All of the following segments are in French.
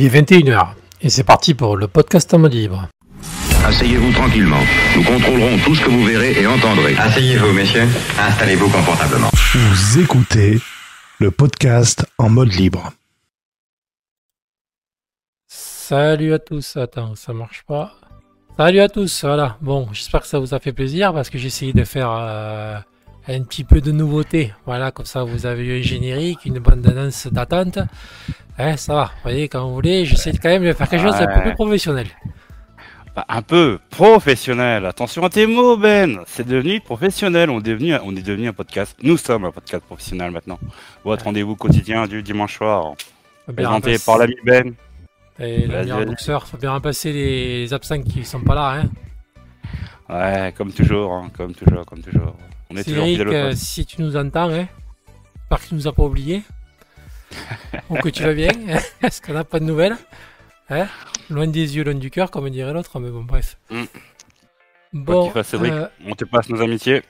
Il est 21h et c'est parti pour le podcast en mode libre. Asseyez-vous tranquillement. Nous contrôlerons tout ce que vous verrez et entendrez. Asseyez-vous, messieurs. Installez-vous confortablement. Vous écoutez le podcast en mode libre. Salut à tous. Attends, ça marche pas. Salut à tous. Voilà. Bon, j'espère que ça vous a fait plaisir parce que j'ai essayé de faire euh, un petit peu de nouveauté. Voilà, comme ça vous avez eu un générique, une bande d'annonce d'attente. Hein, ça va. Vous voyez, quand vous voulez, j'essaie quand même de faire quelque chose d'un peu plus professionnel. Bah, un peu professionnel. Attention à tes mots, Ben. C'est devenu professionnel. On est devenu, on est devenu un podcast. Nous sommes un podcast professionnel maintenant. Votre rendez-vous quotidien du dimanche soir. Présenté par l'ami Ben. Et l'ami boxeur, faut bien remplacer les absents qui sont pas là. Hein. Ouais, comme toujours, hein, comme toujours, comme toujours. On est Cédric, euh, si tu nous entends, hein, j'espère que tu nous as pas oublié. Ou que tu vas bien. Est-ce qu'on n'a pas de nouvelles hein Loin des yeux, loin du cœur, comme dirait l'autre, mais bon, bref. Mm. Bon, fasse, Cédric. euh, On te passe nos amitiés.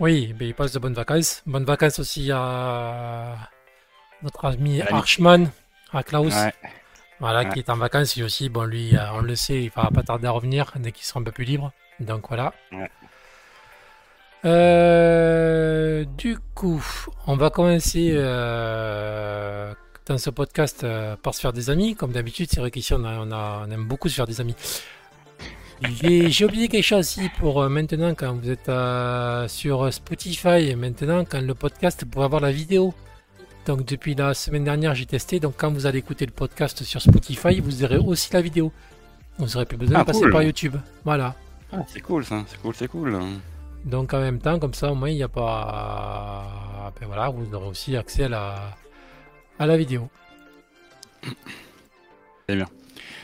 oui, mais il passe de bonnes vacances. Bonnes vacances aussi à notre ami À. Archman, à Klaus. Ouais. Voilà, Ouais. qui est en vacances lui aussi. Bon, lui, euh, on le sait, il va pas tarder à revenir dès qu'il sera un peu plus libre. Donc voilà. Ouais. Euh, du coup, on va commencer euh, dans ce podcast euh, par se faire des amis. Comme d'habitude, c'est vrai qu'ici, on, a- on, a- on aime beaucoup se faire des amis. J'ai oublié quelque chose aussi pour maintenant, quand vous êtes sur Spotify, et maintenant, quand le podcast, pour avoir la vidéo. Donc depuis la semaine dernière, j'ai testé. Donc quand vous allez écouter le podcast sur Spotify, vous aurez aussi la vidéo. Vous n'aurez plus besoin Ah, de passer cool. par YouTube. Voilà. Ah, c'est cool ça, c'est cool, c'est cool. Donc en même temps, comme ça, au moins, il n'y a pas... Ben voilà, vous aurez aussi accès à la, à la vidéo. C'est bien.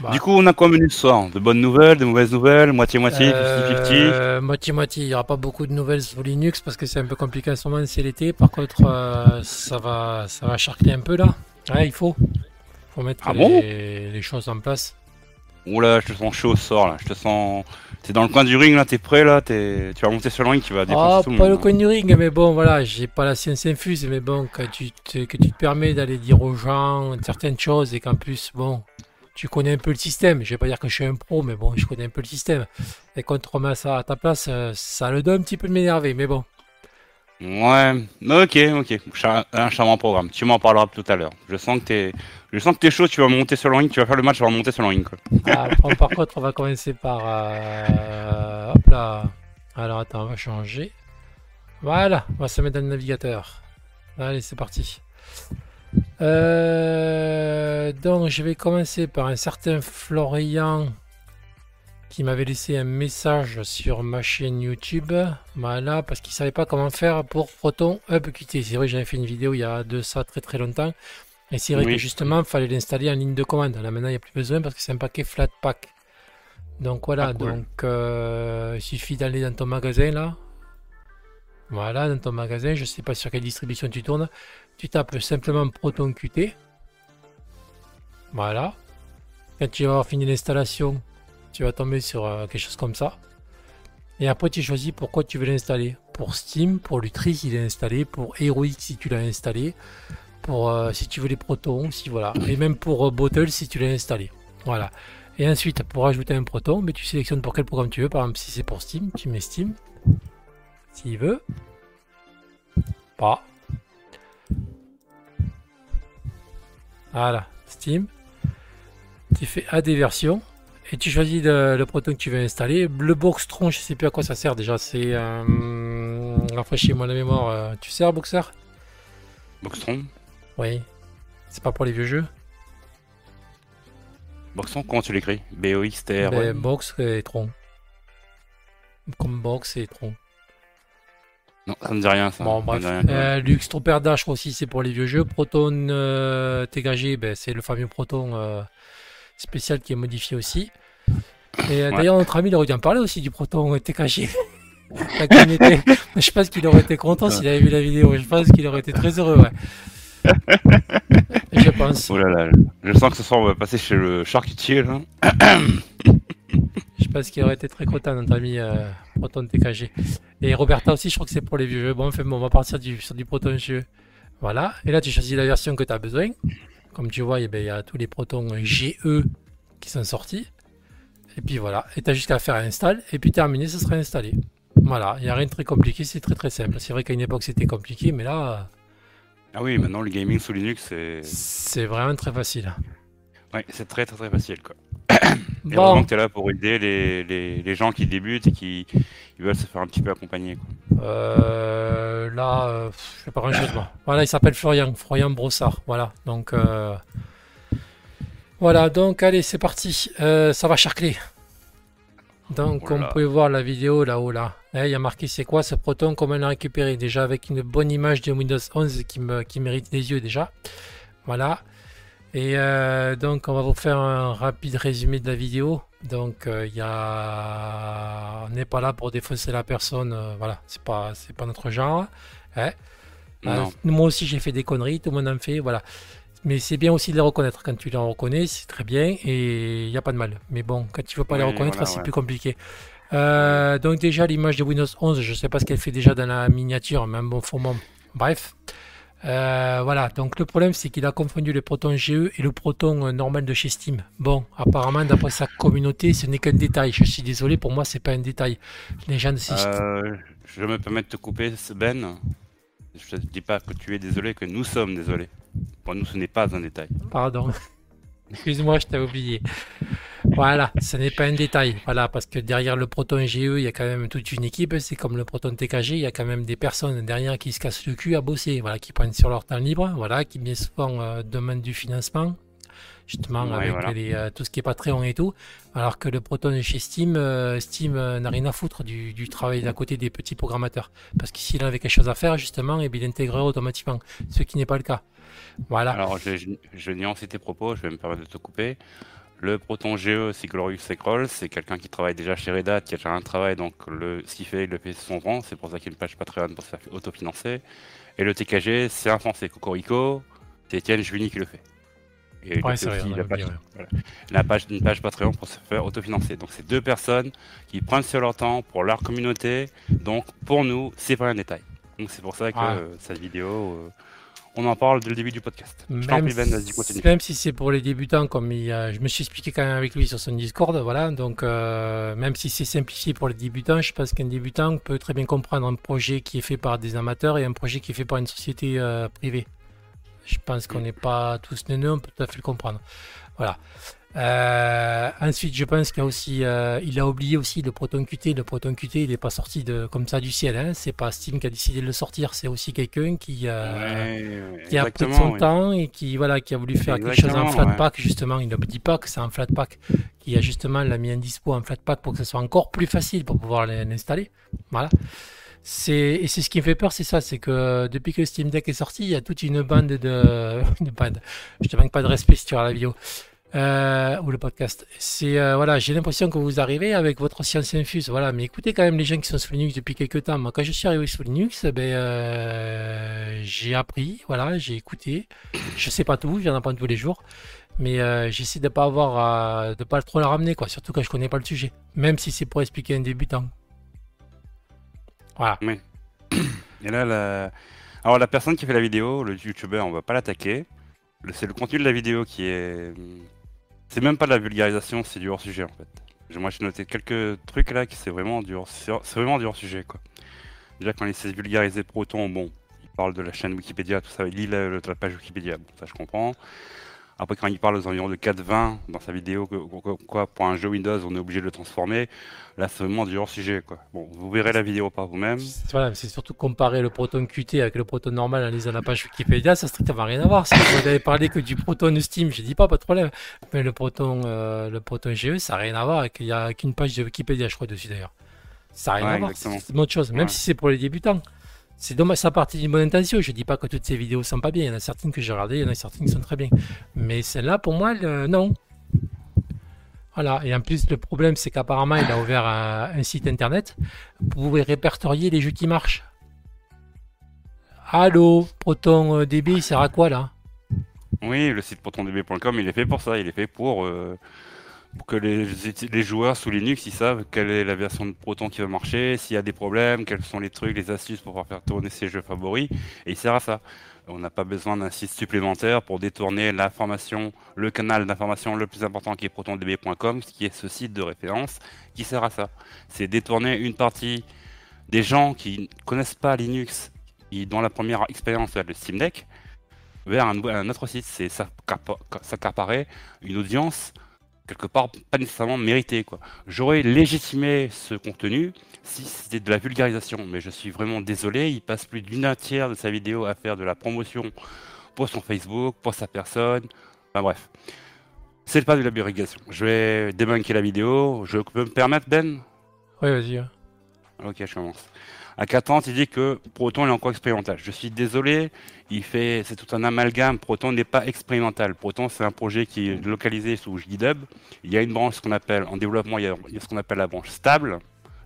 Voilà. Du coup, on a quoi menu ce soir? De bonnes nouvelles, de mauvaises nouvelles, moitié-moitié, 50-50 Euh, Moitié-moitiie, il n'y aura pas beaucoup de nouvelles sur Linux parce que c'est un peu compliqué en ce moment, c'est l'été. Par contre, euh, ça, va, ça va charcler un peu là. Ouais, il faut. faut mettre Ah les choses en place. Oula, je te sens chaud ce soir là, je te sens... T'es dans le coin du ring là, t'es prêt là, tu vas monter sur le ring, tu vas Ah, défoncer tout le pas monde. le hein. coin du ring, mais bon, voilà, j'ai pas la science infuse, mais bon, quand tu te, que tu te permets d'aller dire aux gens certaines choses et qu'en plus, bon, tu connais un peu le système. Je vais pas dire que je suis un pro, mais bon, je connais un peu le système. Et quand tu remets ça à ta place, euh, ça le donne un petit peu de m'énerver, mais bon. Ouais, ok, ok. Un charmant programme. Tu m'en parleras tout à l'heure. Je sens que t'es, je sens que t'es chaud. Tu vas monter sur le ring. Tu vas faire le match. Tu vas monter sur le ring. Quoi. Ah, par, par contre, on va commencer par. euh, hop là. Alors attends, on va changer. Voilà, on va se mettre dans le navigateur. Allez, c'est parti. Euh, donc, je vais commencer par un certain Florian qui m'avait laissé un message sur ma chaîne YouTube. Voilà, parce qu'il savait pas comment faire pour Proton UpQT. C'est vrai, j'avais fait une vidéo il y a de ça très très longtemps. Et c'est vrai Oui. que justement, il fallait l'installer en ligne de commande. Là maintenant, il n'y a plus besoin parce que c'est un paquet Flatpak. Donc voilà, Ah, cool. donc euh, il suffit d'aller dans ton magasin là. Voilà, dans ton magasin, je sais pas sur quelle distribution tu tournes. Tu tapes simplement Proton Qt. Voilà. Quand tu vas avoir fini l'installation, tu vas tomber sur euh, quelque chose comme ça. Et après, tu choisis pourquoi tu veux l'installer. Pour Steam, pour Lutri s'il est installé, pour Heroic si tu l'as installé, pour euh, si tu veux les protons, si voilà. Et même pour euh, Bottle si tu l'as installé. Voilà. Et ensuite, pour ajouter un proton, mais tu sélectionnes pour quel programme tu veux. Par exemple, si c'est pour Steam, tu mets Steam. S'il veut. Pas. Voilà, Steam. Tu fais AD version et tu choisis le, le proton que tu veux installer. Le Boxtron, je sais plus à quoi ça sert déjà. C'est. Euh, Rafraîchis-moi la mémoire. euh, tu sers, Boxer Boxtron. Oui. C'est pas pour les vieux jeux? Boxtron, comment tu l'écris? B O X T R. Ben, Box et Tron. Comme Box et Tron. Non, ça me dit rien ça. Bon, Ça bref. me dit rien. Euh, Lux Trooper Dash aussi, c'est pour les vieux jeux. Proton euh, TKG, ben, c'est le fameux Proton spécial qui est modifié aussi. Et euh, Ouais. d'ailleurs, notre ami, il aurait dû en parler aussi du Proton il était- Je pense qu'il aurait été content s'il avait vu la vidéo. Je pense qu'il aurait été très heureux, ouais. Je pense. Oh là là, je sens que ce soir on va passer chez le charcutier là. Je pense qu'il aurait été très content, notre ami euh, Proton TKG. Et Roberta aussi, je crois que c'est pour les vieux jeux. Bon, enfin, bon, on va partir du, sur du Proton jeu. Voilà. Et là, tu choisis la version que tu as besoin. Comme tu vois, eh ben, il y a tous les protons GE qui sont sortis. Et puis voilà, et tu as jusqu'à faire install, et puis terminé, ça sera installé. Voilà, il n'y a rien de très compliqué, c'est très très simple. C'est vrai qu'à une époque c'était compliqué, mais là, Ah oui, maintenant le gaming sous Linux, c'est c'est vraiment très facile. Ouais, c'est très très très facile quoi. Et heureusement que tu es là pour aider les, les, les gens qui débutent et qui ils veulent se faire un petit peu accompagner. Quoi. euh, là, euh, je fais pas grand chose moi. Voilà, il s'appelle Florian, Florian Brossard. Voilà, donc euh, voilà, donc allez, c'est parti. Euh, ça va charcler. Donc, Oh comme là. vous pouvez voir la vidéo là-haut là, Eh, il y a marqué c'est quoi ce proton, comment l'a récupéré? Déjà avec une bonne image de Windows 11 qui, me, qui mérite des yeux déjà. Voilà. Et euh, donc, on va vous faire un rapide résumé de la vidéo. Donc, euh, il y a, on n'est pas là pour défausser la personne. euh, voilà, c'est pas, c'est pas notre genre. hein. Non. moi aussi, j'ai fait des conneries. Tout le monde en fait. Voilà. Mais c'est bien aussi de les reconnaître. Quand tu les reconnais, c'est très bien et il n'y a pas de mal. Mais bon, quand tu veux pas les reconnaître, voilà, c'est ouais. plus compliqué. Donc déjà l'image de Windows 11, je sais pas ce qu'elle fait déjà dans la miniature, mais bon, faut moment. Bref, Euh, voilà. Donc le problème, c'est qu'il a confondu le proton GE et le proton euh, normal de chez Steam. Bon, apparemment, d'après sa communauté, ce n'est qu'un détail. Je suis désolé, pour moi, c'est pas un détail. Les gens de. Euh, je me permets de te couper, Ben. Je te dis pas que tu es désolé, que nous sommes désolés. Pour nous, ce n'est pas un détail. Pardon. Excuse-moi, je t'ai oublié. Voilà, ce n'est pas un détail. Voilà, parce que derrière le Proton GE, il y a quand même toute une équipe. C'est comme le Proton TKG, il y a quand même des personnes derrière qui se cassent le cul à bosser. Voilà, qui prennent sur leur temps libre. Voilà, qui bien souvent euh, demandent du financement. Justement, Ouais, avec voilà. les, euh, tout ce qui est Patreon et tout. Alors que le Proton est chez Steam, euh, Steam euh, n'a rien à foutre du, du travail d'à côté des petits programmateurs. Parce que s'il avait quelque chose à faire, justement, et bien, il intégrerait automatiquement. Ce qui n'est pas le cas. Voilà. Alors, je, je, je nuance tes propos, je vais me permettre de te couper. Le Proton GE, c'est Glorious Scroll, c'est quelqu'un qui travaille déjà chez Red Hat, qui a déjà un travail, donc le, ce qu'il fait, il le fait son vent, c'est pour ça qu'il y a une page Patreon pour se faire autofinancer. Et le TKG, c'est un français, Cocorico, c'est Étienne Juvigny qui le fait. Et il Ouais, vrai, la a page, voilà. la page, une page Patreon pour se faire autofinancer. Donc c'est deux personnes qui prennent sur leur temps pour leur communauté, donc pour nous, c'est pas un détail. Donc c'est pour ça que Ouais. euh, cette vidéo, euh, on en parle dès le début du podcast. Je prie, Ben, continue. même si c'est pour les débutants, comme il je me suis expliqué quand même avec lui sur son Discord, voilà. Donc, euh, même si c'est simplifié pour les débutants, je pense qu'un débutant peut très bien comprendre un projet qui est fait par des amateurs et un projet qui est fait par une société euh, privée. Je pense qu'on n'est pas tous neuneux, on peut tout à fait le comprendre. Voilà. Euh, ensuite, je pense qu'il a aussi, euh, il a oublié aussi le Proton Qt. Le Proton Qt, il n'est pas sorti de comme ça du ciel. Hein. C'est pas Steam qui a décidé de le sortir. C'est aussi quelqu'un qui, euh, Ouais, qui a pris son oui. temps et qui voilà qui a voulu faire quelque chose en flat ouais. pack justement il ne me dit pas que c'est un flat pack qui a justement l'a mis en dispo en flat pack pour que ce soit encore plus facile pour pouvoir l'installer voilà et c'est ce qui me fait peur c'est ça c'est que depuis que Steam Deck est sorti il y a toute une bande de une bande je te manque pas de respect si tu regardes la vidéo euh, ou le podcast. C'est euh, voilà, j'ai l'impression que vous arrivez avec votre science infuse. Voilà, mais écoutez quand même les gens qui sont sous Linux depuis quelques temps. Moi, quand je suis arrivé sous Linux, ben euh, j'ai appris, voilà, j'ai écouté. Je sais pas tout, j'en apprends tous les jours, mais euh, j'essaie de pas avoir, à- de pas trop la ramener quoi. Surtout quand je connais pas le sujet, même si c'est pour expliquer un débutant. Voilà. Et là, la... alors la personne qui fait la vidéo, le youtubeur, on va pas l'attaquer. C'est le contenu de la vidéo qui est. C'est même pas de la vulgarisation, c'est du hors sujet en fait. Moi, j'ai noté quelques trucs là qui c'est vraiment du hors, c'est vraiment du hors sujet. Déjà quand il essaie de vulgariser Proton, bon, il parle de la chaîne Wikipédia, tout ça, il lit la, la page Wikipédia, bon, ça je comprends. Après, quand il parle aux environs de 4.20 dans sa vidéo, que- que- quoi, pour un jeu Windows, on est obligé de le transformer. Là, c'est vraiment du hors sujet quoi. Bon, vous verrez la vidéo par vous-même. Voilà, c'est surtout comparer le proton Qt avec le proton normal en lisant la page Wikipédia, ça n'a strictement rien à voir. Si vous n'avez parlé que du proton Steam, je dis pas, pas de problème. Mais le proton, euh, le proton GE, ça n'a rien à voir il n'y a qu'une page de Wikipédia, je crois, dessus d'ailleurs. Ça n'a rien Ouais, à voir, c'est une autre chose, même Ouais. si c'est pour les débutants. C'est dommage, ça partit d'une bonne intention. Je dis pas que toutes ces vidéos sont pas bien. Il y en a certaines que j'ai regardées, il y en a certaines qui sont très bien. Mais celle-là, pour moi, non. Voilà. Et en plus, le problème, c'est qu'apparemment, il a ouvert un, site internet. Pouvez répertorier les jeux qui marchent. Allô, Proton euh, DB, il sert à quoi là? Oui, le site protondb.com, il est fait pour ça. Il est fait pour, euh, pour que les, joueurs sous Linux, ils savent quelle est la version de Proton qui va marcher, s'il y a des problèmes, quels sont les trucs, les astuces pour pouvoir faire tourner ses jeux favoris. Et il sert à ça. On n'a pas besoin d'un site supplémentaire pour détourner l'information, le canal d'information le plus important qui est protondb.com, qui est ce site de référence qui sert à ça. C'est détourner une partie des gens qui ne connaissent pas Linux, et dont la première expérience le Steam Deck, vers un, autre site. C'est s'accaparer une audience quelque part pas nécessairement méritée. Quoi. J'aurais légitimé ce contenu si c'était de la vulgarisation, mais je suis vraiment désolé, il passe plus d'une tiers de sa vidéo à faire de la promotion pour son Facebook, pour sa personne, enfin bref. C'est pas de la vulgarisation. Je vais débunker la vidéo. Je peux me permettre, Ben? Oui, vas-y. Ok, je commence. À 4 ans, il dit que Proton est encore expérimental. Je suis désolé, c'est tout un amalgame. Proton n'est pas expérimental. Proton, c'est un projet qui est localisé sous GitHub. Il y a une branche, qu'on appelle, en développement, il y, a, ce qu'on appelle la branche stable.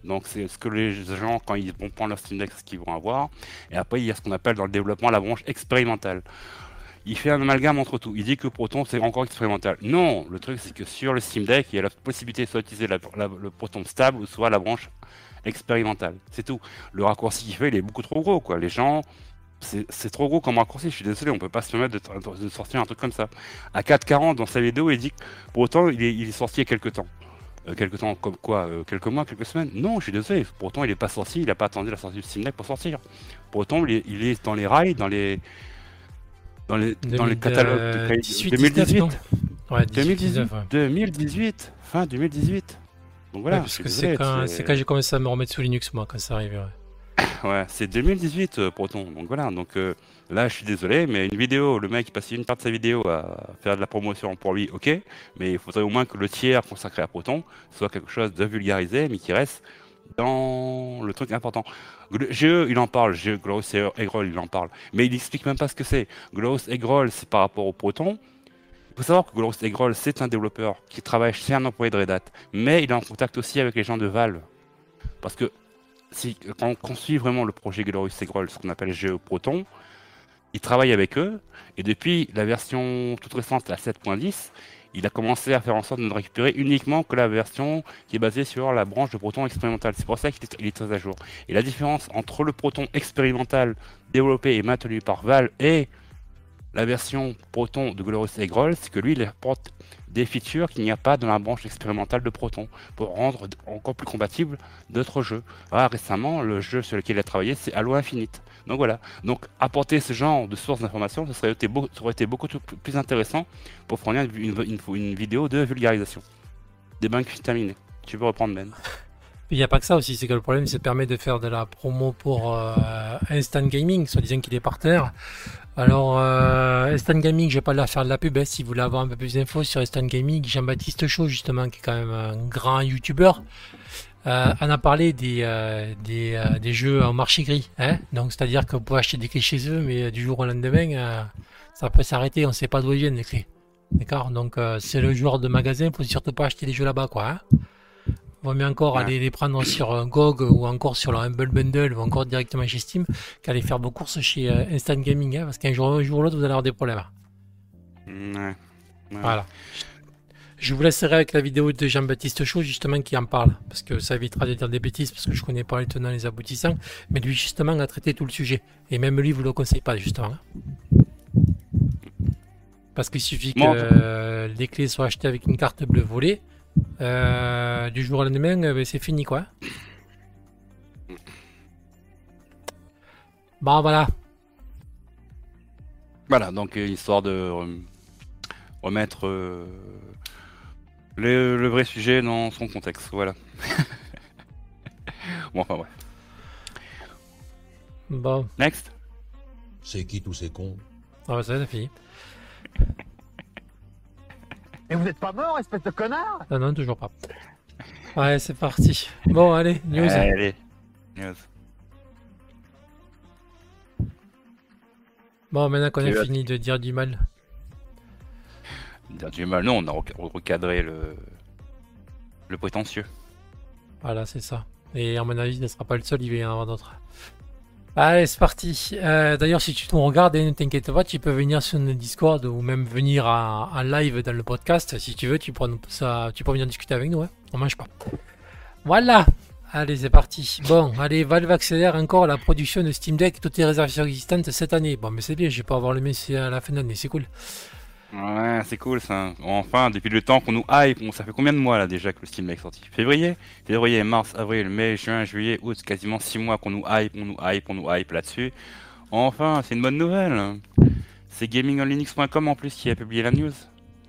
Donc, c'est ce que les gens, quand ils vont prendre leur Steam Deck, ce qu'ils vont avoir. Et après, il y a ce qu'on appelle dans le développement la branche expérimentale il fait un amalgame entre tout. Il dit que Proton c'est encore expérimental. Non, le truc c'est que sur le Steam Deck, il y a la possibilité soit utiliser le Proton stable ou soit la branche expérimentale. C'est tout. Le raccourci qu'il fait, il est beaucoup trop gros, quoi. Les gens, c'est trop gros comme raccourci. Je suis désolé, on peut pas se permettre de, sortir un truc comme ça. À 4,40 dans sa vidéo, il dit que pourtant il est, il est sorti il y a quelques temps. Euh, quelques temps comme quoi euh, Quelques mois, quelques semaines Non, je suis désolé. Pourtant, il n'est pas sorti. Il n'a pas attendu la sortie du Steam Deck pour sortir. Pourtant, il est, il est dans les rails, dans les dans les, dans les catalogues de 2018. Ouais, 2018, 2018, fin 2018. Donc voilà, c'est quand, quand j'ai commencé à me remettre sous Linux, moi, quand ça arrivait. Ouais, c'est 2018 euh, Proton. Donc voilà, donc euh, là je suis désolé, mais une vidéo, le mec il passe une part de sa vidéo à faire de la promotion pour lui, ok, mais il faudrait au moins que le tiers consacré à Proton soit quelque chose de vulgarisé, mais qui reste dans le truc important. GE, il en parle, GE, Gloss Eggroll, il en parle, mais il explique même pas ce que c'est. Gloss Eggroll, c'est par rapport au Proton. Il faut savoir que Gloss Eggroll, c'est un développeur qui travaille chez un employé de Red Hat, mais il est en contact aussi avec les gens de Valve. Parce que si, quand on suit vraiment le projet Glorious Eggroll, ce qu'on appelle GE Proton, il travaille avec eux, et depuis la version toute récente, la 7.10, il a commencé à faire en sorte de ne récupérer uniquement que la version qui est basée sur la branche de Proton expérimental. C'est pour ça qu'il est, très à jour. Et la différence entre le Proton expérimental développé et maintenu par Val et la version Proton de Glorious Eggroll, c'est que lui, il apporte des features qu'il n'y a pas dans la branche expérimentale de Proton pour rendre encore plus compatible d'autres jeux. Récemment, le jeu sur lequel il a travaillé, c'est Halo Infinite. Donc voilà. Donc apporter ce genre de sources d'informations, ça, serait aurait été beaucoup plus intéressant pour fournir une, vidéo de vulgarisation. Des banques terminées. Tu peux reprendre Ben. Il n'y a pas que ça aussi, c'est que le problème, c'est permet de faire de la promo pour euh, Instant Gaming, soit disant qu'il est par terre. Alors, euh, Instant Gaming, je vais pas leur faire de la pub, hein, si vous voulez avoir un peu plus d'infos sur Instant Gaming, Jean-Baptiste Chaud, justement, qui est quand même un grand youtubeur, euh, a parlé des, des, euh, des, jeux en marché gris. Hein Donc, c'est-à-dire que vous pouvez acheter des clés chez eux, mais du jour au lendemain, ça peut s'arrêter, on ne sait pas d'où ils viennent les clés. D'accord? Donc, c'est le joueur de magasin, il faut surtout pas acheter des jeux là-bas, quoi. Hein Vaut mieux encore aller les prendre sur GOG ou encore sur le Humble Bundle ou encore directement chez Steam qu'aller faire vos courses chez Instant Gaming, hein, parce qu'un jour, un jour ou l'autre, vous allez avoir des problèmes. Ouais. Voilà. Je vous laisserai avec la vidéo de Jean-Baptiste Chaud, justement, qui en parle, parce que ça évitera de dire des bêtises, parce que je connais pas les tenants et les aboutissants, mais lui, justement, a traité tout le sujet. Et même lui, vous le conseille pas, justement. Parce qu'il suffit que les clés soient achetées avec une carte bleue volée, euh, du jour au lendemain, euh, ben, c'est fini, quoi. Bon, voilà. Voilà, donc euh, histoire de remettre le, vrai sujet dans son contexte, voilà. bon, enfin, ouais. Bon. Next. C'est qui tous ces cons? Ah bah ça, c'est fini. Et vous êtes pas mort, espèce de connard Non, non, toujours pas. Ouais, c'est parti. Bon, allez, news. Allez, news. Bon, maintenant qu'on a fini de dire du mal dire du mal. Non, on a recadré le, le prétentieux. Voilà, c'est ça. Et à mon avis, ce ne sera pas le seul, il va y en avoir d'autres. Allez, c'est parti. Euh, d'ailleurs, si tu nous regardes, ne t'inquiète pas, tu peux venir sur le Discord ou même venir en, live dans le podcast. Si tu veux, tu peux, ça, tu peux venir discuter avec nous. Hein. On mange pas. Voilà. Allez, c'est parti. Bon, allez, Valve accélère encore la production de Steam Deck, toutes les réservations existantes cette année. Bon, mais c'est bien, je vais pas avoir le Messi à la fin d'année, c'est cool. Ouais, c'est cool ça. Enfin, depuis le temps qu'on nous hype, on- ça fait combien de mois là déjà que le Steam Deck est sorti? Février? Février, mars, avril, mai, juin, juillet, août, quasiment 6 mois qu'on nous hype, on nous hype, on nous hype là-dessus. Enfin, c'est une bonne nouvelle. C'est gamingonlinux.com en plus qui a publié la news.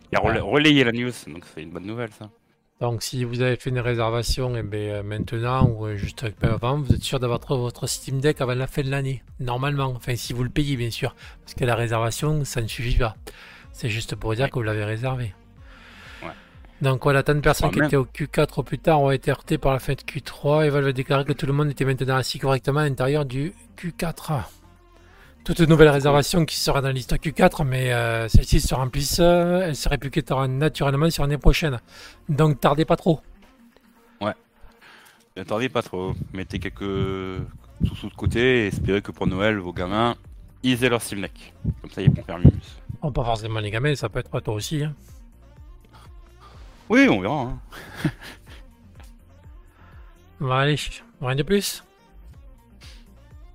Qui a rela- relayé la news, donc c'est une bonne nouvelle ça. Donc, si vous avez fait une réservation, et ben, euh, maintenant ou euh, juste un peu avant, vous êtes sûr d'avoir votre Steam Deck avant la fin de l'année. Normalement, enfin, si vous le payez, bien sûr. Parce que la réservation, ça ne suffit pas. C'est juste pour dire que vous l'avez réservé. Ouais. Donc voilà, tant de personnes qui même. étaient au Q4 au plus tard ont été heurtées par la fin de Q3 et Valve a déclaré que tout le monde était maintenant assis correctement à l'intérieur du Q4. Toute nouvelle réservation qui sera dans la liste Q4, mais euh, celle-ci se remplissent, euh, elle se répliquera naturellement sur l'année prochaine. Donc tardez pas trop. Attendez pas trop, mettez quelques sous-sous de côté et espérez que pour Noël, vos gamins, ils aient leur. Comme ça, ils pourront faire mieux. Bon, pas forcément les gamins, ça peut être toi aussi. hein. Oui, on verra. hein. Bon, allez, rien de plus?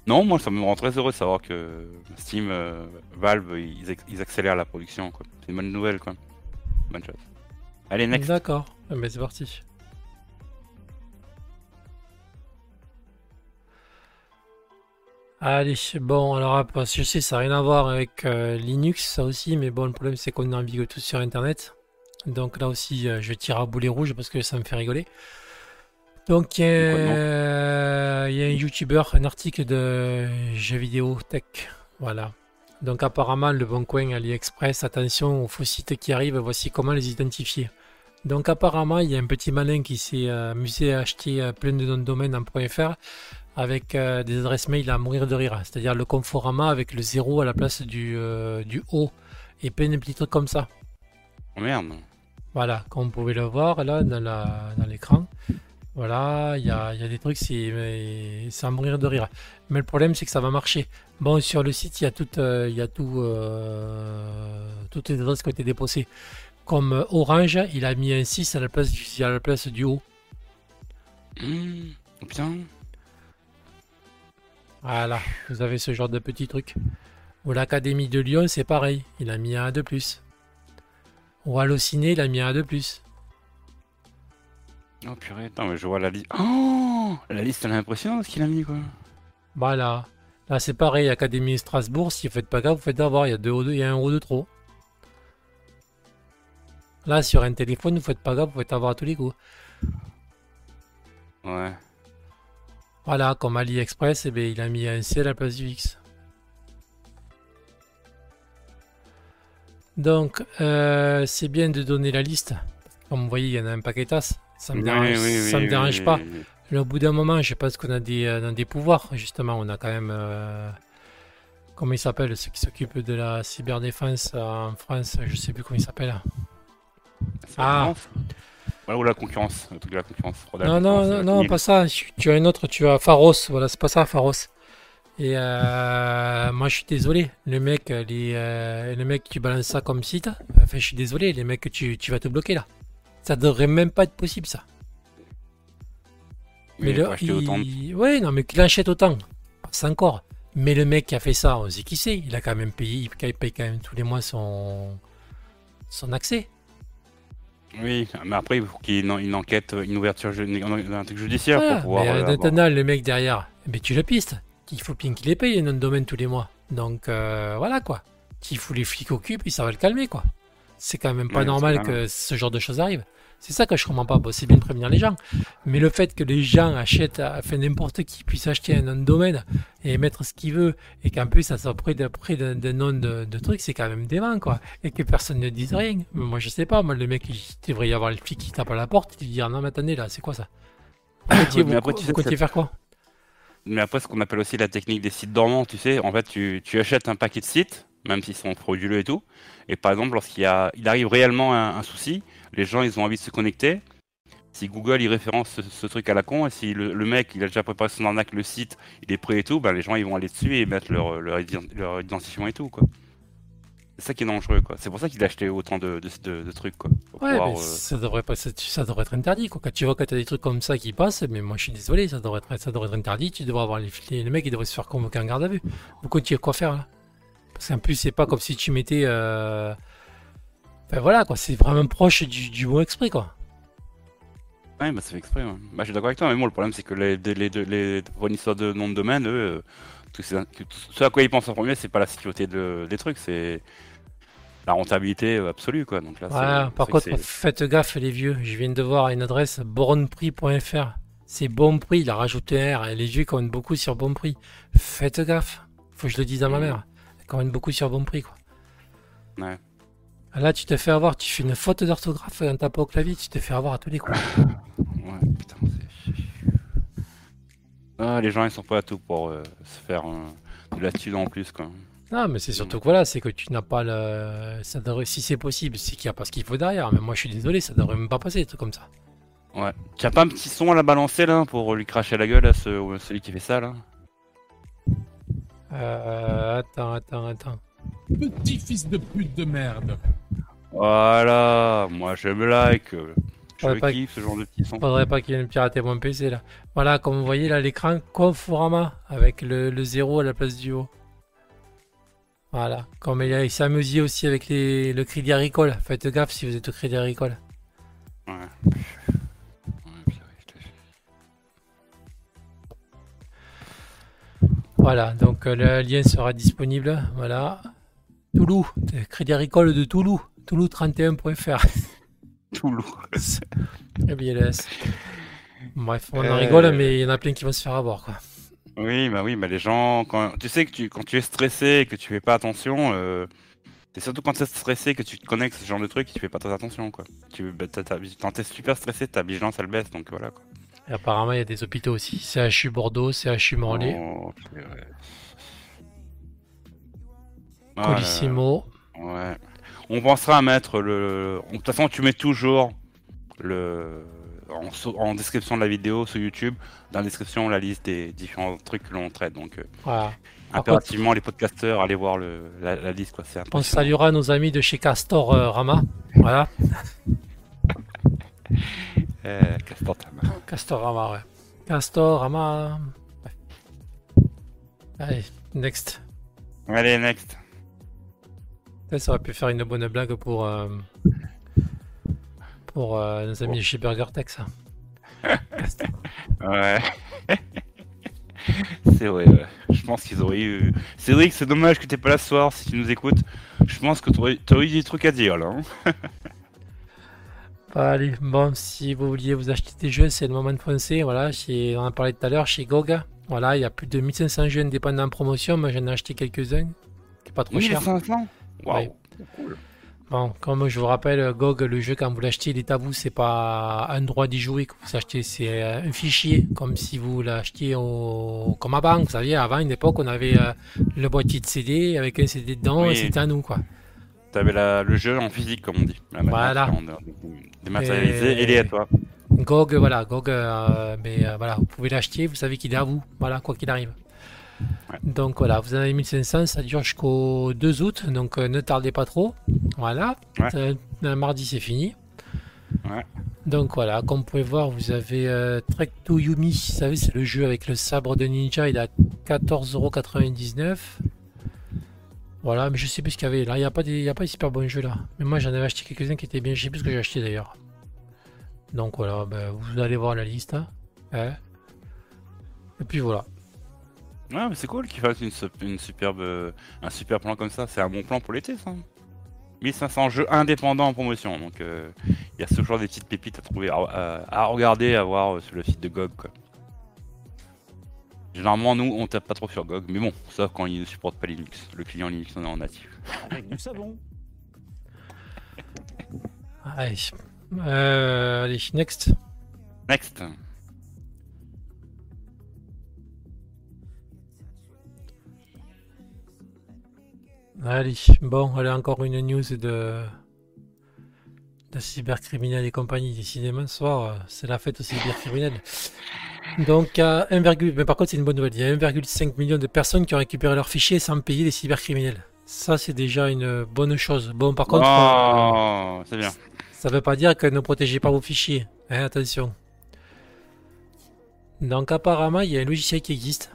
Non, moi, ça me rend très heureux de savoir que Steam, euh, Valve, ils, ils accélèrent la production. C'est une bonne nouvelle, quoi. Bonne chose. Allez, next. D'accord, Eh ben, c'est parti. Allez, bon, alors je sais, ça n'a rien à voir avec euh, Linux, ça aussi, mais bon, le problème c'est qu'on navigue tous sur Internet. Donc là aussi, euh, je tire à boulet rouge parce que ça me fait rigoler. Donc il y, a un- il y a un YouTuber, un article de jeux vidéo tech, voilà. Donc apparemment, le Bon Coin, AliExpress, attention aux faux sites qui arrivent, voici comment les identifier. Donc apparemment, il y a un petit malin qui s'est euh, amusé à acheter euh, plein de noms de domaine en .fr avec euh, des adresses mail à mourir de rire. C'est-à-dire le Conforama avec le zéro à la place du, euh, du O et plein de petits trucs comme ça. Oh merde. Voilà, comme vous pouvez le voir là dans l'écran. Voilà, il y a, il y a des trucs, c'est à mourir de rire. Mais le problème, c'est que ça va marcher. Bon, sur le site, il y a tout, euh, y a tout, euh, toutes les adresses qui ont été déposées. Comme euh, Orange, il a mis un 6 à la place du, à la place du O. Mmh. Oh, putain. Voilà, vous avez ce genre de petits trucs. Ou l'Académie de Lyon, c'est pareil, il a mis un de plus. Ou Allociné, il a mis un de plus. Oh purée, attends, mais je vois la liste. Oh La liste, elle est impressionnante ce qu'il a mis, quoi. Voilà. Là, c'est pareil, Académie Strasbourg, si vous faites pas gaffe, vous faites avoir, il y a, deux O de- il y a un O de trop. Là, sur un téléphone, vous faites pas gaffe, vous faites avoir à tous les coups. Ouais. Voilà, comme AliExpress, eh il a mis un C à la place du X. Donc, euh, c'est bien de donner la liste. Comme vous voyez, il y en a un paquet tasse. Ça me Oui, dérange, oui, ça oui, me dérange pas. au bout d'un moment, je pense qu'on a des, euh, des pouvoirs, justement. On a quand même. euh, comment il s'appelle Ceux qui s'occupent de la cyberdéfense en France, je sais plus comment il s'appelle. Ah. Voilà, ou la concurrence, le truc de la concurrence. La Non, non, concurrence, non, euh, pas ça. Tu as un autre, tu as Pharos. Voilà, c'est pas ça, Pharos. Et euh, moi, je suis désolé. Le mec, les, euh, le mec, tu balances ça comme site. Enfin, je suis désolé. Les mecs, tu, tu vas te bloquer là. Ça devrait même pas être possible, ça. Mais le, il... ouais, non, mais qu'il achète autant, c'est encore. Mais le mec qui a fait ça, on sait qui c'est. Il a quand même payé, il paye paye quand même tous les mois son son accès. Oui, mais après, il faut qu'il y ait une, une enquête, une ouverture, un truc judiciaire Voilà. pour pouvoir. mais euh, euh, le mec derrière, ben, tu le pistes. Il faut bien qu'il les paye les noms de domaine tous les mois. Donc euh, voilà quoi. Qu'il fout les flics au cul, puis ça va le calmer quoi. C'est quand même pas normal que ce genre de choses arrive. C'est ça que je comprends pas. Bon, c'est bien de prévenir les gens. Mais le fait que les gens achètent, enfin n'importe qui puisse acheter un nom de domaine et mettre ce qu'il veut, et qu'en plus ça soit près d'un nom de, de truc, c'est quand même dément quoi. Et que personne ne dise rien. Mais moi je sais pas, moi le mec il devrait y avoir le flic qui tape à la porte et lui dire non mais attendez là, c'est quoi ça? Vous mais vous- après, tu sais vous comptiez faire quoi? Mais après, ce qu'on appelle aussi la technique des sites dormants, tu sais, en fait, tu, tu achètes un paquet de sites, même s'ils sont frauduleux et tout, et par exemple, lorsqu'il il arrive réellement un, un souci, les gens, ils ont envie de se connecter. Si Google, il référence ce, ce truc à la con, et si le, le mec, il a déjà préparé son arnaque, le site, il est prêt et tout, ben, les gens, ils vont aller dessus et mettre leur, leur, ident- leur identifiant et tout, quoi. C'est ça qui est dangereux, quoi. C'est pour ça qu'il a acheté autant de, de, de- de trucs, quoi. Ouais, pouvoir, mais euh, ça devrait pas, ça, ça devrait être interdit, quoi. Quand tu vois que t'as des trucs comme ça qui passent, mais moi je suis désolé, ça devrait être, ça devrait être interdit. Tu devrais avoir les, les, mecs, ils devraient se faire convoquer en garde à vue. Tu as quoi faire là? Parce qu'en plus, c'est pas comme si tu mettais. Euh... Enfin voilà, quoi. C'est vraiment proche du, du mot exprès, quoi. Ouais, bah, c'est fait exprès, ouais. Bah, je suis d'accord avec toi, mais bon, le problème, c'est que les, les, les, les fournisseurs de nom de domaine, eux, euh, tout ce, à quoi ils pensent en premier, c'est pas la sécurité de- des trucs, c'est la rentabilité absolue, quoi. Donc là, Voilà, par contre, faites gaffe les vieux. Je viens de voir une adresse bornprix.fr. C'est bon prix, il a rajouté un R. Et les vieux comptent beaucoup sur bon prix. Faites gaffe. Faut que je le dise à ma mère. Elle compte beaucoup sur bon prix, quoi. Ouais. Là, tu te fais avoir, tu fais une faute d'orthographe en tapant au clavier, tu te fais avoir à tous les coups. Ouais, putain, c'est. Ah, les gens, ils sont pas à tout pour euh, se faire euh, de la thune en plus, quoi. Non, mais c'est surtout que voilà, c'est que tu n'as pas le. Ça devrait... Si c'est possible, c'est qu'il n'y a pas ce qu'il faut derrière. Mais moi, je suis désolé, ça devrait même pas passer, des trucs comme ça. Ouais. Tu as pas un petit son à la balancer, là, pour lui cracher la gueule à ce, à celui qui fait ça, là? Euh, attends, attends, attends. Petit fils de pute de merde. Voilà, moi, je me like. Je pas- kiffe ce genre de petit son. Faudrait pas qu'il vienne pirater mon PC là. Voilà, comme vous voyez là, l'écran Conforama avec le, le 0 à la place du haut. Voilà, comme il, a- il s'est amusé aussi avec les, le Crédit Agricole. Faites gaffe si vous êtes au Crédit Agricole. Ouais. Ouais, purée, je te- Voilà, donc euh, le lien sera disponible. Voilà. Toulouse, Crédit Agricole de Toulouse, toulouse31.fr. Toulouse. BLS. Bref, on en Euh, rigole, mais il y en a plein qui vont se faire avoir quoi. Oui, bah oui, bah les gens, quand tu sais que tu, quand tu es stressé et que tu fais pas attention, euh, c'est surtout quand tu es stressé que tu te connectes ce genre de truc et tu fais pas très attention, quoi. Tu, bah, quand t'es super stressé, ta vigilance elle baisse, donc voilà, quoi. Et apparemment, il y a des hôpitaux aussi. CHU Bordeaux, CHU Morlaix, Oh, Colissimo. Ouais. On pensera à mettre le. De toute façon, tu mets toujours le. En, description de la vidéo sur YouTube, dans la description, la liste des différents trucs que l'on traite. Donc, euh, Voilà. Impérativement, les podcasteurs, allez voir le, la, la liste, quoi. On saluera nos amis de chez Castor euh, Rama. Voilà, Euh, Castor Tama. Castor Rama, ouais. Castor Rama. Ouais. Allez, next. Allez, next. Ça, aurait pu faire une bonne blague pour, euh, pour euh, nos amis de chez Burger Tech, ça. Castor. Ouais. c'est vrai, ouais. Je pense qu'ils auraient eu. Cédric, c'est dommage que t'es pas là ce soir si tu nous écoutes. Je pense que t'aurais t'aurais eu des trucs à dire là. hein. Allez, bon, si vous vouliez vous acheter des jeux, c'est le moment de foncer. Voilà, chez, on en a parlé tout à l'heure, chez GOG. Voilà, il y a plus de 1500 jeux indépendants en promotion. Moi, j'en ai acheté quelques-uns. qui est pas trop cher. 1500 Waouh. Ouais. Bon, comme je vous rappelle, GOG, le jeu, quand vous l'achetez, il est à vous. C'est pas un droit d'y jouer que vous achetez. C'est euh, un fichier, comme si vous l'achetiez au... comme à banque. Vous savez, avant, une époque, on avait euh, le boîtier de CD avec un CD dedans Oui. et c'était à nous, quoi. T'avais la- le jeu en physique, comme on dit. La Voilà. Dématérialisé Et- est à toi. GOG, voilà, GOG, euh, mais euh, voilà, vous pouvez l'acheter, vous savez qu'il est à vous, voilà, quoi qu'il arrive. Ouais. Donc voilà, vous en avez 1500, ça dure jusqu'au 2 août, donc euh, ne tardez pas trop. Voilà, Ouais. Euh, un mardi c'est fini. Ouais. Donc voilà, comme vous pouvez voir, vous avez euh, Trek to Yumi, vous savez, c'est le jeu avec le sabre de ninja, il est à 14,99€. Voilà, mais je sais plus ce qu'il y avait. Là, il n'y a, pas des- il y a pas de super bons jeux là. Mais moi, j'en avais acheté quelques-uns qui étaient bien. Je sais plus ce que j'ai acheté d'ailleurs. Donc voilà, ben, vous allez voir la liste. Hein. Et puis voilà. Ouais, mais c'est cool qu'ils fassent une, sup- une superbe, euh, un super plan comme ça. C'est un bon plan pour l'été, ça. 1500 jeux indépendants en promotion. Donc, euh, il y a toujours des petites pépites à trouver, à, à- à regarder, à voir euh, sur le site de GOG. Quoi. Généralement, nous, on tape pas trop sur GOG, mais bon, sauf quand ils ne supportent pas Linux. Le client Linux en est en natif. Avec du savon. Allez. Euh, allez, next. Next. Allez, bon, allez, encore une news de, de cybercriminels et compagnie. Décidément, ce soir, euh, c'est la fête aux cybercriminels. Donc, à 1, mais par contre, c'est une bonne nouvelle. Il y a 1,5 million de personnes qui ont récupéré leurs fichiers sans payer les cybercriminels. Ça, c'est déjà une bonne chose. Bon, par contre, euh, Oh, c'est bien. ça veut pas dire que ne protégez pas vos fichiers. Hein, attention. Donc, apparemment, il y a un logiciel qui existe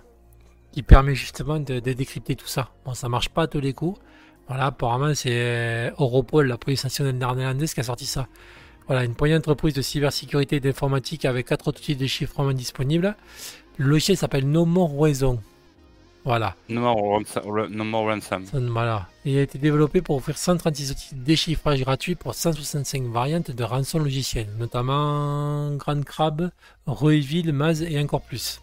qui permet justement de, de décrypter tout ça. Bon, ça marche pas à tous les coups. Voilà, apparemment, c'est Europol, la police nationale néerlandaise, qui a sorti ça. Voilà, une poignée d'entreprises de cybersécurité et d'informatique avec quatre outils de déchiffrement disponibles. Le logiciel s'appelle No More Reason. Voilà. No more ransom. No more ransom. Voilà. Il a été développé pour offrir 136 outils de déchiffrage gratuits pour 165 variantes de rançon logiciel, notamment Grand Crab, Roeville, Maz et encore plus.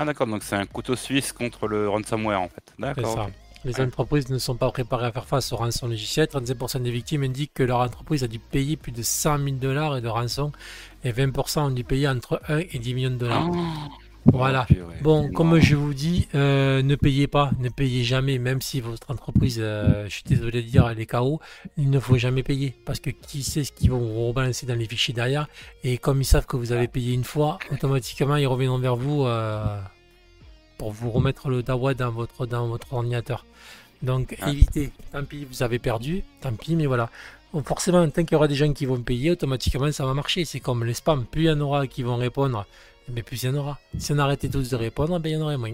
Ah d'accord, donc c'est un couteau suisse contre le ransomware en fait. C'est D'accord. Les entreprises ne sont pas préparées à faire face aux rançons logiciels. 35% des victimes indiquent que leur entreprise a dû payer plus de 100 000 dollars de rançon et 20% ont dû payer entre 1 et 10 millions de dollars. Voilà. Bon, comme je vous dis, euh, ne payez pas, ne payez jamais, même si votre entreprise, euh, je suis désolé de dire, elle est KO, il ne faut jamais payer. Parce que qui sait ce qu'ils vont vous rebalancer dans les fichiers derrière. Et comme ils savent que vous avez payé une fois, automatiquement, ils reviendront vers vous euh, pour vous remettre le DAWA dans votre, dans votre ordinateur. Donc, Ah. évitez. Tant pis, vous avez perdu, tant pis, mais voilà. Bon, forcément, tant qu'il y aura des gens qui vont payer, automatiquement, ça va marcher. C'est comme les spams. Plus il y en aura qui vont répondre, mais plus il y en aura. Si on arrêtait tous de répondre, ben, il y en aurait moins.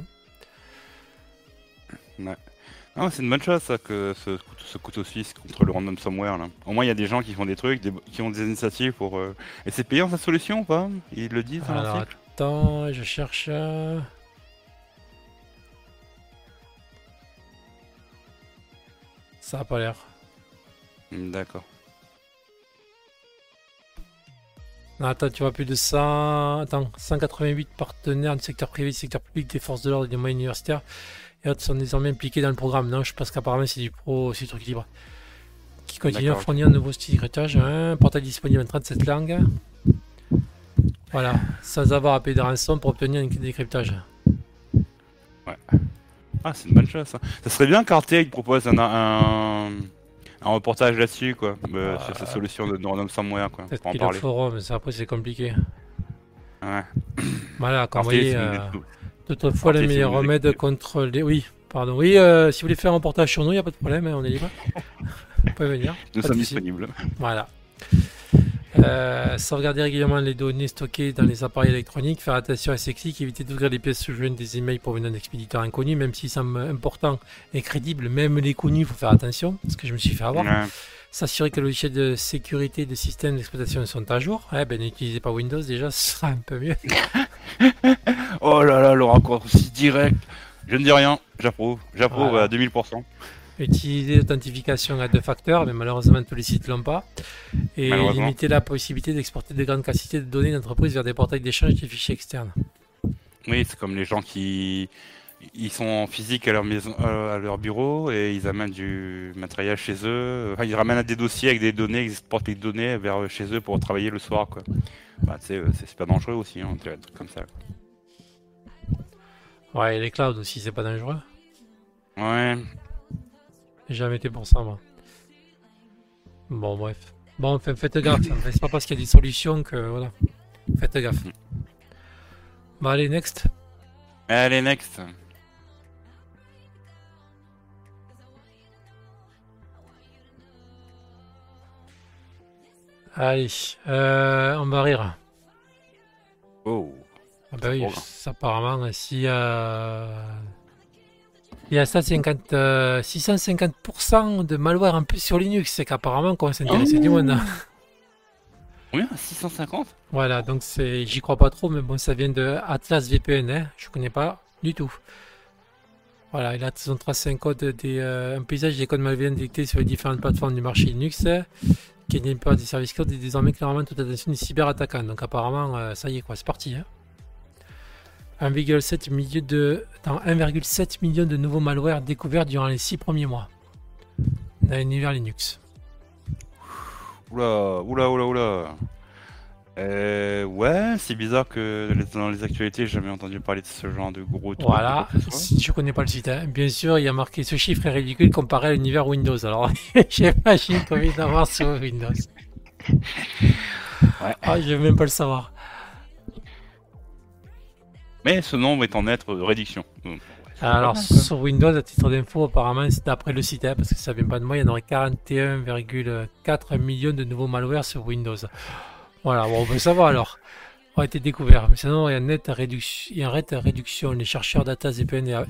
Non, c'est une bonne chose ça que ce, couteau- ce couteau suisse contre le ransomware là. Au moins il y a des gens qui font des trucs, des- qui ont des initiatives pour. euh, Et c'est payant sa solution ou pas? Ils le disent dans Alors, l'article attends, je cherche. euh, Ça a pas l'air. Hmm, D'accord. Non, attends, tu vois plus de 100. Attends, 188 partenaires du secteur privé, du secteur public, des forces de l'ordre et des moyens universitaires et autres sont désormais impliqués dans le programme. Non, je pense qu'apparemment c'est du pro, c'est du truc libre. Qui continue à fournir un nouveau style d'écritage, un portail disponible en 37 langues. Voilà, sans avoir à payer de rançon pour obtenir un décryptage. Ah, c'est une bonne chose ça. Ça serait bien qu'Arte propose un, un, un reportage là-dessus quoi, euh, sur Ah. sa solution de, de ransomware quoi, Peut-être pour en qu'ils le mais ça, après c'est compliqué. Ouais. Voilà, comme vous voyez, euh, Toutefois, le meilleur remède contre les. Oui, pardon. Oui, euh, si vous voulez faire un reportage sur nous, il n'y a pas de problème, hein, on est libre. vous pouvez venir. Nous sommes disponibles. Voilà. Euh, sauvegarder régulièrement les données stockées dans les appareils électroniques, faire attention à ces clics, éviter d'ouvrir les pièces jointes des emails provenant d'expéditeurs inconnus, même s'ils semblent importants et crédibles, même les connus, il faut faire attention, ce que je me suis fait avoir. Ouais. S'assurer que les logiciels de sécurité des systèmes d'exploitation sont à jour. Eh ben, n'utilisez pas Windows déjà, ce sera un peu mieux. Oh là là, le raccourci direct. Je ne dis rien, j'approuve, j'approuve Voilà. à 2000%. Utiliser l'authentification à deux facteurs, mais malheureusement tous les sites l'ont pas. Et limiter la possibilité d'exporter de grandes quantités de données d'entreprise vers des portails d'échange de fichiers externes. Oui, c'est comme les gens qui ils sont en physique à leur maison, euh, à leur bureau et ils amènent du matériel chez eux. Enfin, ils ramènent des dossiers avec des données, ils exportent les données vers chez eux pour travailler le soir, quoi. Bah, euh, c'est super dangereux aussi, hein, des trucs comme ça. Ouais, et les clouds aussi, c'est pas dangereux. Ouais. Jamais été pour ça, moi. Bon, bref. Bon, faites gaffe. C'est pas parce qu'il y a des solutions que. Voilà. Faites gaffe. Bon, allez, next. Allez, next. Allez, euh, on va rire. Oh. Ah bah oui, apparemment, si euh, il y a 150, euh, 650% de malware en plus sur Linux, c'est qu'apparemment, on commence à s'intéresser du monde. Combien? 650 Voilà, donc c'est, j'y crois pas trop, mais bon, ça vient de Atlas VPN, hein, je connais pas du tout. Voilà, et là, ils ont tracé un code des, euh, un paysage des codes malveillants détectés sur les différentes plateformes du marché Linux, euh, qui n'est pas des services cloud et désormais clairement toute attention des cyberattaquants. Donc apparemment, euh, ça y est, quoi, c'est parti. Hein. 1,7 million de, attends, 1,7 million de nouveaux malwares découverts durant les 6 premiers mois dans l'univers Linux. Oula, oula, oula, oula. Euh, ouais, c'est bizarre que dans les actualités, j'ai jamais entendu parler de ce genre de gros truc. Voilà, si je connais pas le site. hein. Bien sûr, il y a marqué ce chiffre est ridicule comparé à l'univers Windows. Alors, j'imagine combien d'avoir sur Windows. Ouais. Ah, je vais même pas le savoir. Mais ce nombre est en nette réduction. Donc, Alors, sur Windows, à titre d'info, apparemment, c'est d'après le site, hein, parce que ça vient pas de moi, il y en aurait 41,4 millions de nouveaux malwares sur Windows. Voilà, bon, on veut savoir alors. ont été découverts. Mais sinon, il y a une nette réduction. Il y a une nette réduction. Les chercheurs data ZPN et A-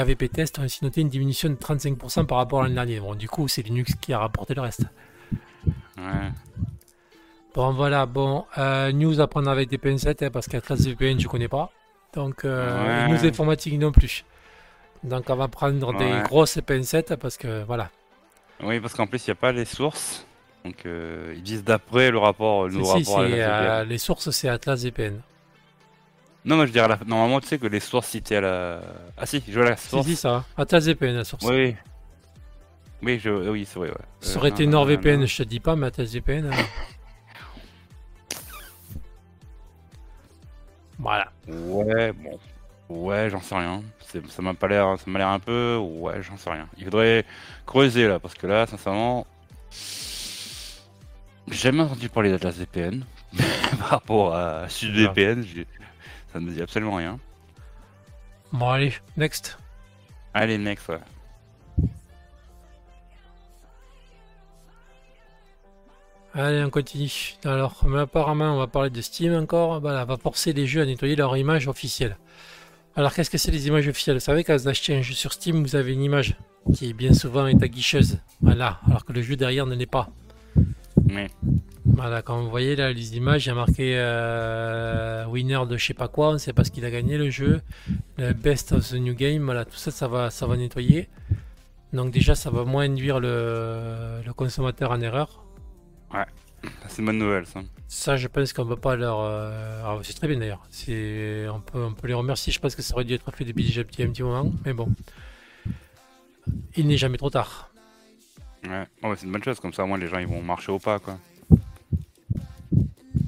AVP Test ont ainsi noté une diminution de 35% par rapport à l'année dernière. Bon, du coup, c'est Linux qui a rapporté le reste. Ouais. Bon, voilà, bon, euh, news à prendre avec des pincettes, hein, parce qu'Atlas VPN, je connais pas. Donc, euh, Ouais. news informatique non plus. Donc, on va prendre des grosses pincettes, parce que, voilà. Oui, parce qu'en plus, il n'y a pas les sources. Donc, euh, ils disent d'après le rapport, le Si, si, rapport à c'est, la euh, les sources, c'est Atlas VPN. Non, non, je dirais, la... normalement, tu sais que les sources citées à la. Ah, si, je vois la Si, source. si, ça. Atlas VPN, la source. Oui, oui. Oui, je... oui c'est vrai, ouais. Ça Euh, aurait été non, NordVPN, non. je te dis pas, mais Atlas VPN. euh. Voilà. Ouais, bon. Ouais, j'en sais rien. Ça m'a pas l'air, ça m'a l'air un peu. Ouais, j'en sais rien. Il faudrait creuser là, parce que là, sincèrement, j'ai jamais entendu parler d'Atlas VPN par rapport à SudVPN. Ça ne me dit absolument rien. Bon, allez, next. Allez, next, ouais. Allez, on continue. Alors, mais apparemment, on va parler de Steam encore. Voilà, va forcer les jeux à nettoyer leur image officielle. Alors, qu'est-ce que c'est les images officielles? Vous savez, quand vous achetez un jeu sur Steam, vous avez une image qui bien souvent est aguicheuse. Voilà, alors que le jeu derrière ne l'est pas. Mais Voilà, quand vous voyez là les images, il y a marqué euh, winner de je sais pas quoi, on ne sait pas ce qu'il a gagné le jeu, le best of the new game, voilà, tout ça, ça va, ça va nettoyer. Donc déjà, ça va moins induire le, le consommateur en erreur. C'est une bonne nouvelle, ça. Ça, je pense qu'on peut pas leur. euh, alors, c'est très bien d'ailleurs. C'est, on peut, on peut les remercier. Je pense que ça aurait dû être fait depuis déjà un petit, un petit moment, mais bon, il n'est jamais trop tard. Ouais, Oh, ouais, c'est une bonne chose, comme ça, au moins les gens ils vont marcher au pas, quoi.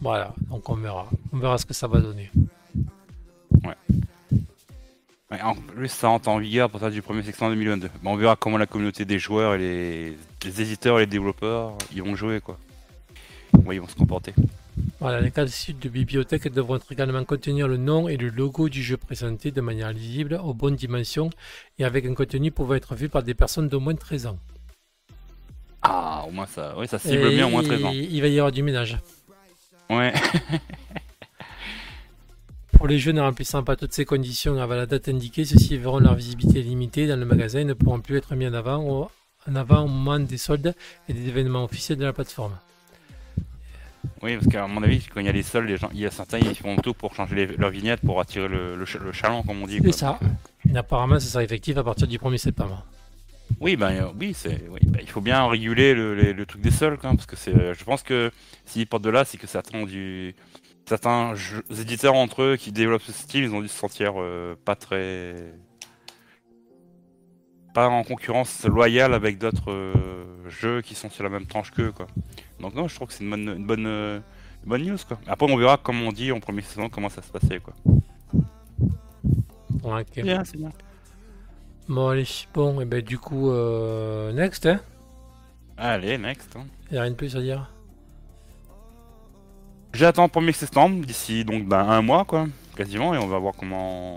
Voilà, donc on verra, on verra ce que ça va donner. Ouais, en plus, ça entre en vigueur pour ça du 1er septembre 2022. Bon, on verra comment la communauté des joueurs et les, les éditeurs et les développeurs ils vont jouer, quoi. Ouais, ils vont se comporter. Voilà, les cas de sites de bibliothèque devront également contenir le nom et le logo du jeu présenté de manière lisible, aux bonnes dimensions et avec un contenu pouvant être vu par des personnes d'au moins 13 ans. Ah, au moins ça, oui, ça cible bien au moins 13 ans. il, il va y avoir du ménage. Ouais, Pour les jeux ne remplissant pas toutes ces conditions avant la date indiquée, ceux-ci verront leur visibilité limitée dans le magasin et ne pourront plus être mis en avant au, en avant au moment des soldes et des événements officiels de la plateforme. Oui, parce qu'à mon avis, quand il y a les soldes, les gens, il y a certains, ils font tout pour changer les- leur vignette pour attirer le, le, ch- le chaland, comme on dit. C'est ça. Et apparemment, ça sera effectif à partir du 1er septembre. Oui, ben euh, oui, c'est, oui, ben, il faut bien réguler le, truc des soldes, quand parce que c'est, euh, je pense que s'ils portent de là, c'est que certains du, certains jeux- éditeurs entre eux qui développent ce style, ils ont dû se sentir euh, pas très, pas en concurrence loyale avec d'autres euh, jeux qui sont sur la même tranche qu'eux, quoi. Donc non, je trouve que c'est une bonne, une bonne, euh, une bonne news, quoi. Après, on verra, comme on dit en première saison, comment ça se passait, quoi. Ok. Bien, c'est bien. Bon, allez. Bon, et ben du coup, euh, next, hein. Allez, next. hein. Y a rien de plus à dire. J'attends le 1er septembre, d'ici donc ben, un mois, quoi, quasiment, et on va voir comment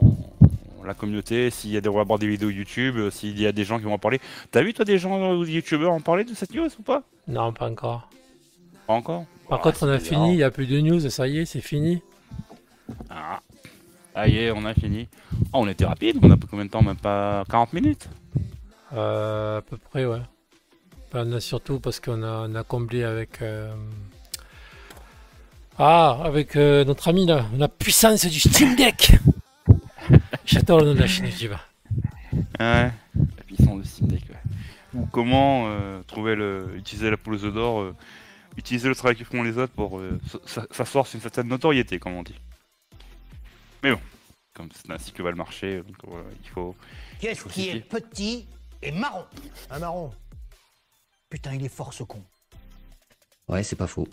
la communauté, s'il y a des, on va voir des vidéos YouTube, euh, s'il y a des gens qui vont en parler. T'as vu, toi, des gens, euh, youtubeurs en parler de cette news ou pas? Non, pas encore. Pas encore? Par Ah, contre, on a fini, il n'y a plus de news, ça y est, c'est fini. Ah. Ah, y est, on a fini. Ah, on était rapide, on a pris combien de temps? Même pas 40 minutes? Euh, à peu près, ouais. Enfin, on a surtout parce qu'on a, on a comblé avec. euh, Ah, avec euh, notre ami là, la puissance du Steam Deck J'adore le nom de la chaîne YouTube. Ouais, la puissance de Steam Deck, ouais. Ou comment euh, trouver le, utiliser la poule d'or, euh, utiliser le travail que font les autres pour euh, sur une certaine notoriété, comme on dit. Mais bon, comme c'est ainsi que va le marché, donc euh, il faut. Qu'est-ce qui citer. est petit et marron? Un marron? Putain, il est fort ce con. Ouais, c'est pas faux.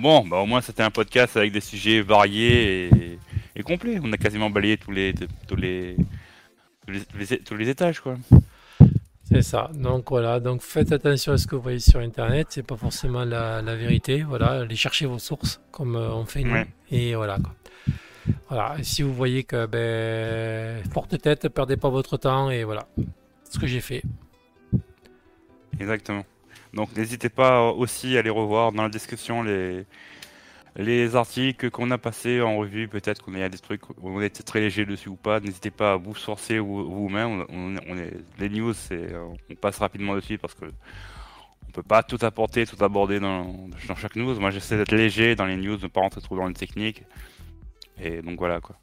Bon, bah au moins c'était un podcast avec des sujets variés et, et complets. On a quasiment balayé tous les tous les tous les, tous les- tous les étages, quoi. C'est ça. Donc voilà, donc faites attention à ce que vous voyez sur internet, c'est pas forcément la, la vérité. Voilà, allez chercher vos sources comme euh, on fait nous. Ouais. Et voilà quoi. Voilà, et si vous voyez que, ben, forte tête, perdez pas votre temps, et voilà. Ce que j'ai fait. Exactement. Donc n'hésitez pas aussi à aller revoir dans la description les, les articles qu'on a passés en revue. Peut-être qu'on a des trucs, on était très léger dessus ou pas. N'hésitez pas à vous sourcer vous- vous-même. On, les news, euh, on passe rapidement dessus parce que on peut pas tout apporter, tout aborder dans, dans chaque news. Moi, j'essaie d'être léger dans les news, de ne pas rentrer trop dans les techniques. Et donc voilà quoi.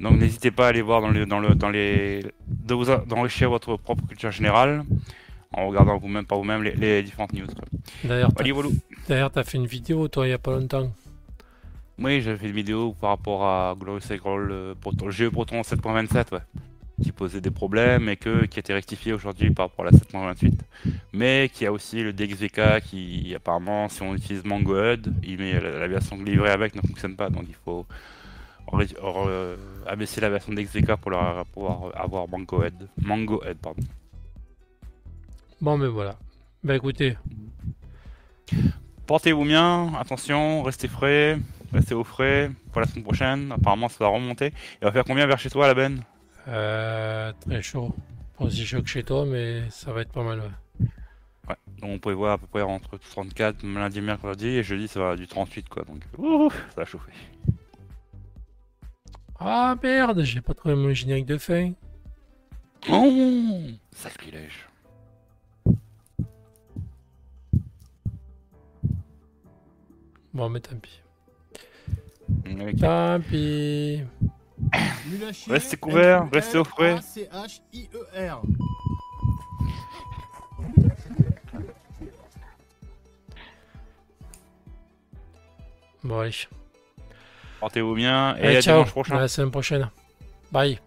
Donc n'hésitez pas à aller voir dans, le, dans, le, dans les, d'enrichir votre propre culture générale en regardant vous-même par vous-même les, les différentes news. D'ailleurs, d'ailleurs, t'as fait une vidéo, toi, il y a pas longtemps. Oui, j'ai fait une vidéo par rapport à Glorious Scroll, euh, Proton- le jeu Proton 7.27, ouais, qui posait des problèmes et que, qui a été rectifié aujourd'hui par rapport à la 7.28. Mais qui a aussi le DXVK qui, apparemment, si on utilise MangoHUD, il met la, la version livrée avec ne fonctionne pas, donc il faut re- abaisser la version DXVK pour leur- pouvoir avoir MangoHUD. MangoHUD, pardon. Bon, mais voilà. Ben écoutez, Portez-vous bien, attention, restez frais, restez au frais pour la semaine prochaine. Apparemment, ça va remonter. Il va faire combien vers chez toi, la Ben? Euh, très chaud. Pas aussi chaud que chez toi, mais ça va être pas mal. ouais. Ouais, donc on pouvait voir à peu près entre 34 lundi, mercredi et jeudi ça va du 38 quoi. Donc ouh, ça va chauffer. Ah merde, j'ai pas trouvé mon générique de fin. Oh, sacrilège. Bon, mais tant pis. Ok. Tant pis. Restez couverts, restez au frais. Bon, allez. Portez-vous bien et Allez, à ciao. dimanche prochain. À la semaine prochaine. Bye.